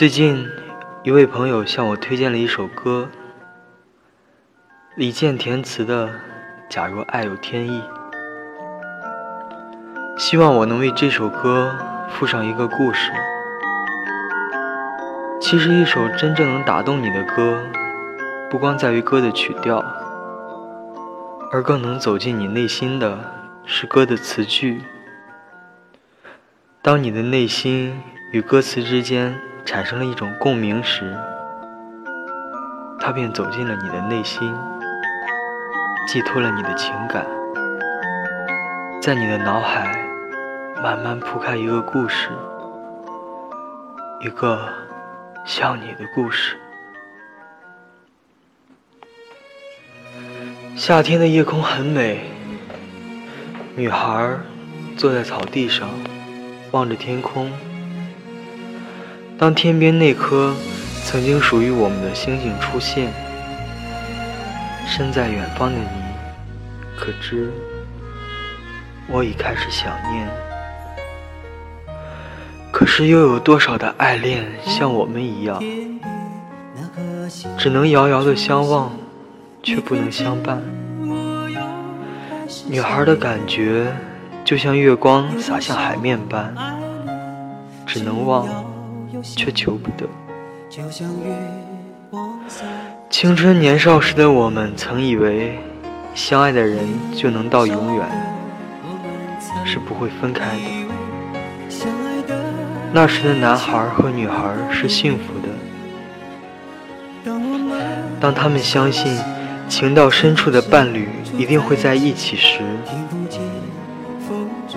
最近，一位朋友向我推荐了一首歌，李健填词的《假如爱有天意》，希望我能为这首歌附上一个故事。其实，一首真正能打动你的歌，不光在于歌的曲调，而更能走进你内心的是歌的词句。当你的内心与歌词之间产生了一种共鸣时，它便走进了你的内心，寄托了你的情感，在你的脑海慢慢铺开一个故事，一个像你的故事。夏天的夜空很美，女孩坐在草地上。望着天空，当天边那颗曾经属于我们的星星出现，身在远方的你，可知我已开始想念？可是又有多少的爱恋像我们一样，只能遥遥的相望，却不能相伴？女孩的感觉。就像月光洒向海面般，只能望，却求不得。青春年少时的我们，曾以为相爱的人就能到永远，是不会分开的。那时的男孩和女孩是幸福的，当他们相信情到深处的伴侣一定会在一起时。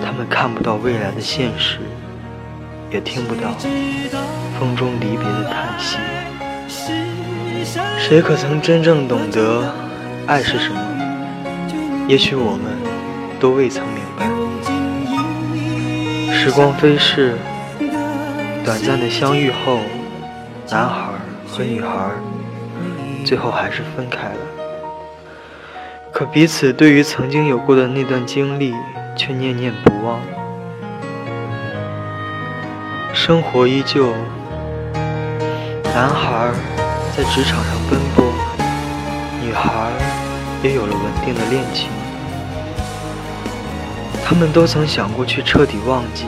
他们看不到未来的现实，也听不到风中离别的叹息。谁可曾真正懂得爱是什么？也许我们都未曾明白。时光飞逝，短暂的相遇后，男孩和女孩最后还是分开了。可彼此对于曾经有过的那段经历。却念念不忘。生活依旧，男孩在职场上奔波，女孩也有了稳定的恋情。他们都曾想过去彻底忘记，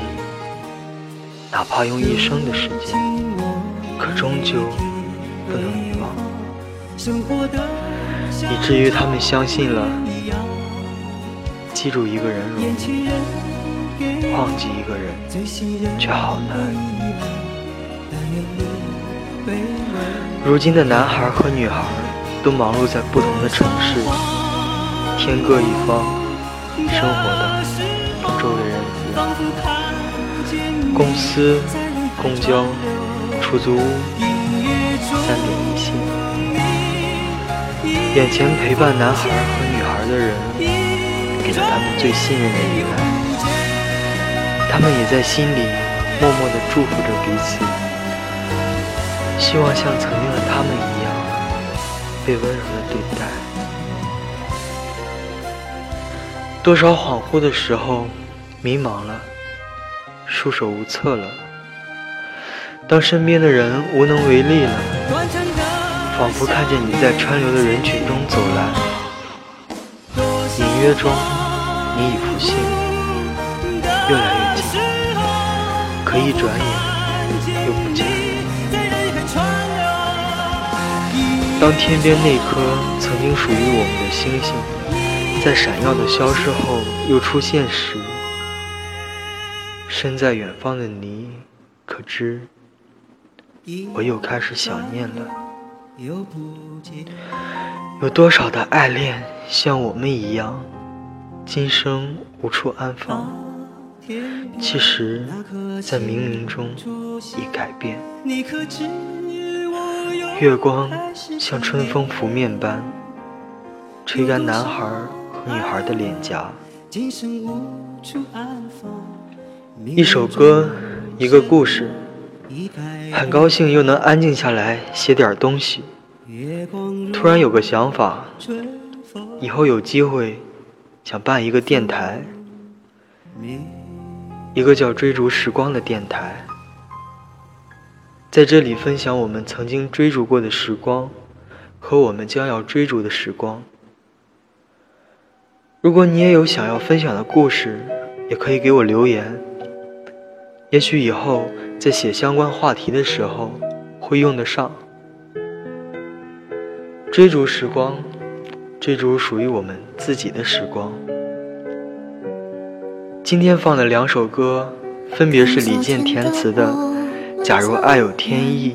哪怕用一生的时间，可终究不能遗忘，以至于他们相信了。记住一个人容易，忘记一个人却好难。如今的男孩和女孩都忙碌在不同的城市，天各一方，生活的跟周围人一样。公司、公交、出租屋，三点一线。眼前陪伴男孩和女孩的人。给了他们最信任的依赖，他们也在心里默默地祝福着彼此，希望像曾经的他们一样被温柔的对待。多少恍惚的时候，迷茫了，束手无策了。当身边的人无能为力了，仿佛看见你在川流的人群中走来，隐约中。你已浮现，越来越近，可一转眼又不见。当天边那颗曾经属于我们的星星，在闪耀的消失后又出现时，身在远方的你，可知我又开始想念了？有多少的爱恋像我们一样？今生无处安放，其实，在冥冥中已改变。月光像春风拂面般，吹干男孩和女孩的脸颊。一首歌，一个故事，很高兴又能安静下来写点东西。突然有个想法，以后有机会。想办一个电台，一个叫“追逐时光”的电台，在这里分享我们曾经追逐过的时光，和我们将要追逐的时光。如果你也有想要分享的故事，也可以给我留言。也许以后在写相关话题的时候会用得上。追逐时光，追逐属于我们自己的时光。今天放的两首歌，分别是李健填词的《假如爱有天意》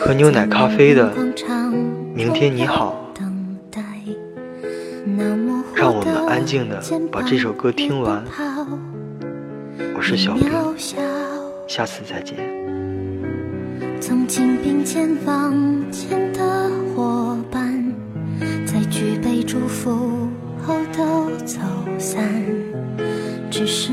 和牛奶咖啡的《明天你好》。让我们安静的把这首歌听完。我是小兵，下次再见。曾经并肩往前的伙伴，在举杯祝福后都走散。只是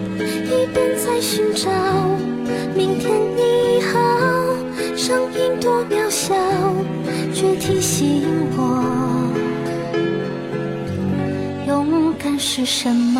一边在寻找。明天你好，声音多渺小，却提醒我，勇敢是什么。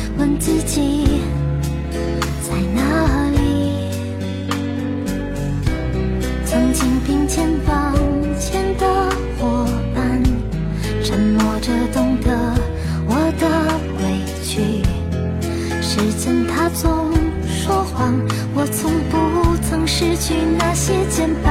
失去那些肩膀。